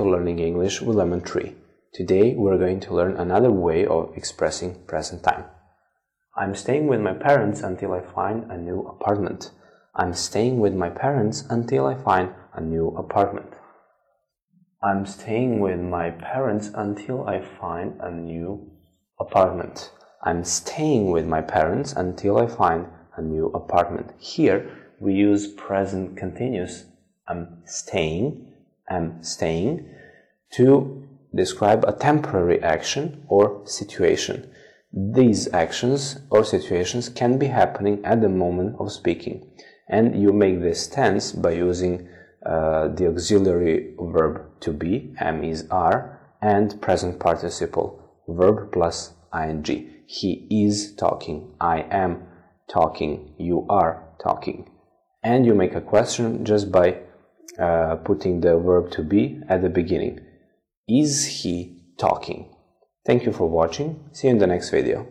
English with Lemon Tree. Today we're going to learn another way of expressing present time. I'm staying with my parents until I find a new apartment. I'm staying with my parents until I find a new apartment. I'm staying with my parents until I find a new apartment. I'm staying with my parents until I find a new apartment. Here we use present continuous. I'm staying, I'm staying to describe a temporary action or situation. These actions or situations can be happening at the moment of speaking, and you make this tense by using uh, the auxiliary verb to be, am is are, and present participle, verb plus ing. He is talking, I am talking, you are talking. And you make a question just by uh, putting the verb to be at the beginning. Is he talking? Thank you for watching. See you in the next video.